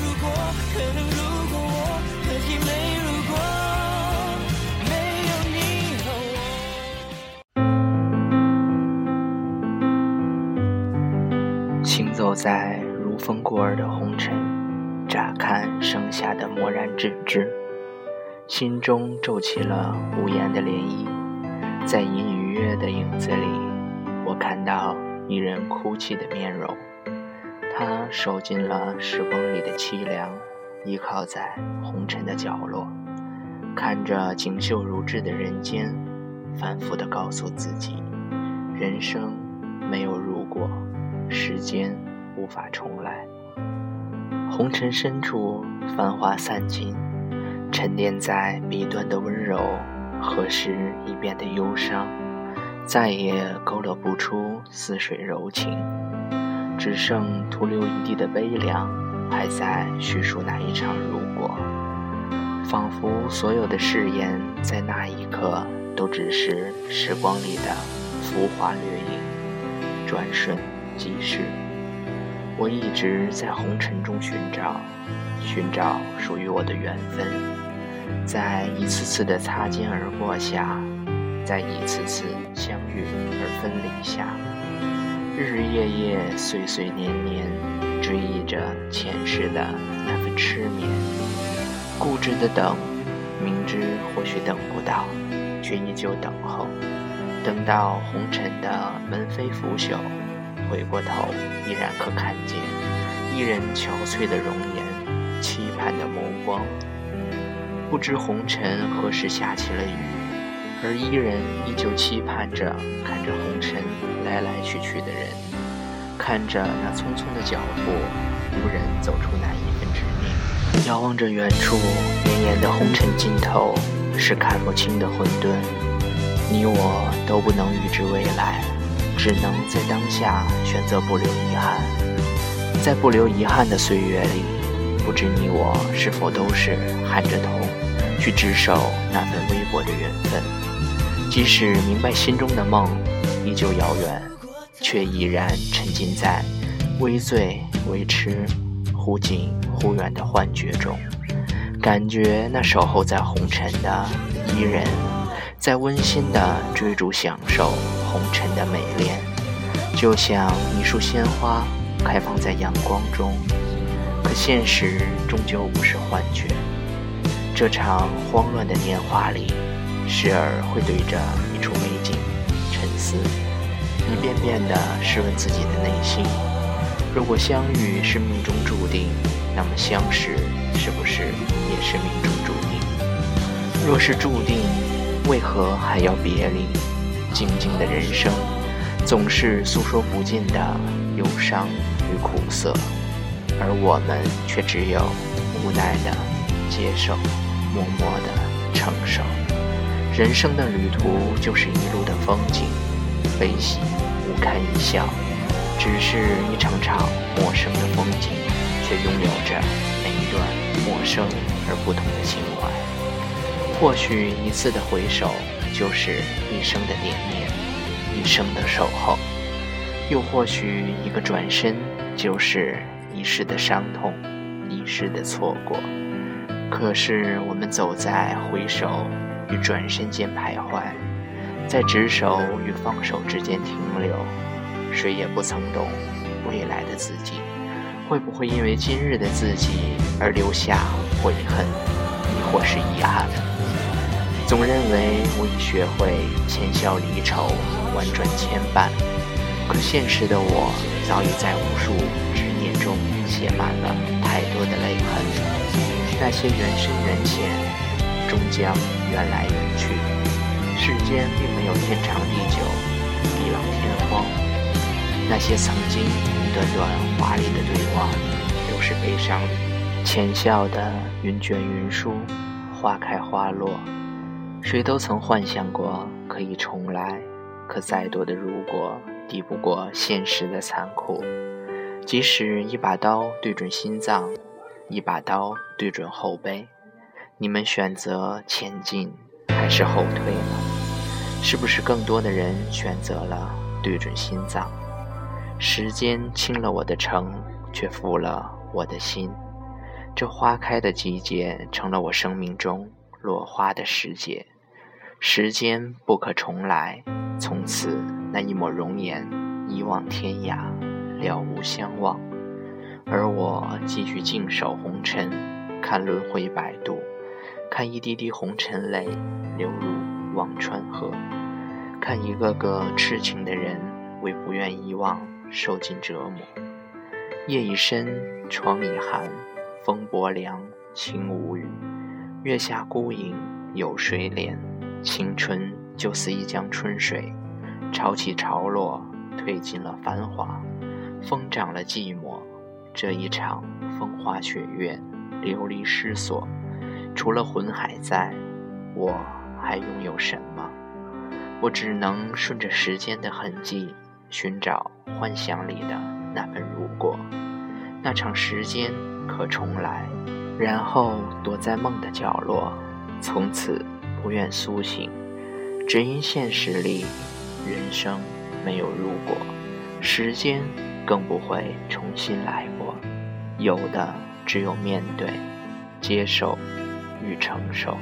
如果，可能如果我可以没如果，没有你和我。行走在如风过耳的红尘，乍看盛夏的漠然置之，心中骤起了无言的涟漪，在隐隐约约的影子里，我看到一人哭泣的面容。他受尽了时光里的凄凉，依靠在红尘的角落，看着锦绣如织的人间，反复地告诉自己：人生没有如果，时间无法重来。红尘深处，繁华散尽，沉淀在笔端的温柔，何时已变得忧伤？再也勾勒不出似水柔情。只剩徒留一地的悲凉，还在叙述那一场如果。仿佛所有的誓言，在那一刻都只是时光里的浮华掠影，转瞬即逝。我一直在红尘中寻找，寻找属于我的缘分，在一次次的擦肩而过下，在一次次相遇而分离下。日日夜夜，岁岁年年，追忆着前世的那份痴眠，固执的等，明知或许等不到，却依旧等候。等到红尘的门扉腐朽，回过头，依然可看见一人憔悴的容颜，期盼的眸光。不知红尘何时下起了雨。而伊人依旧期盼着，看着红尘来来去去的人，看着那匆匆的脚步，无人走出那一份执念。遥望着远处绵延的红尘尽头，是看不清的混沌。你我都不能预知未来，只能在当下选择不留遗憾。在不留遗憾的岁月里，不知你我是否都是含着头去执守那份微薄的缘分。即使明白心中的梦依旧遥远，却已然沉浸在微醉微痴、忽近忽远的幻觉中，感觉那守候在红尘的伊人，在温馨的追逐享受红尘的美恋，就像一束鲜花开放在阳光中。可现实终究不是幻觉，这场慌乱的年华里。时而会对着一处思，一遍遍地试问自己的内心：如果相遇是命中注定，那么相识是不是也是命中注定？若是注定，为何还要别离？静静的人生，总是诉说不尽的忧伤与苦涩，而我们却只有无奈的接受，默默的承受。人生的旅途就是一路的风景，悲喜无堪一笑，只是一场场陌生的风景，却拥有着每一段陌生而不同的情怀。或许一次的回首，就是一生的惦念，一生的守候；又或许一个转身，就是一世的伤痛，一世的错过。可是我们走在回首。与转身间徘徊，在执手与放手之间停留，谁也不曾懂未来的自己会不会因为今日的自己而留下悔恨，亦或是遗憾。总认为我已学会浅笑离愁，婉转牵绊，可现实的我早已在无数执念中写满了太多的泪痕。那些缘深缘浅。终将缘来缘去，世间并没有天长地久、地老天荒。那些曾经一段段华丽的对望，都是悲伤浅笑的云卷云舒，花开花落。谁都曾幻想过可以重来，可再多的如果，抵不过现实的残酷。即使一把刀对准心脏，一把刀对准后背。你们选择前进还是后退呢？是不是更多的人选择了对准心脏？时间清了我的城，却负了我的心。这花开的季节成了我生命中落花的时节。时间不可重来，从此那一抹容颜一望天涯，了无相忘。而我继续静守红尘，看轮回摆渡，看一滴滴红尘泪流入忘川河，看一个个痴情的人为不愿遗忘受尽折磨。夜已深，窗已寒，风薄凉，情无语。月下孤影有谁怜？青春就似一江春水，潮起潮落，褪尽了繁华，疯长了寂寞。这一场风花雪月，流离失所，除了魂还在，我还拥有什么？我只能顺着时间的痕迹，寻找幻想里的那份如果，那场时间可重来，然后躲在梦的角落，从此。不愿苏醒，只因现实里人生没有如果，时间更不会重新来过，有的只有面对、接受与承受。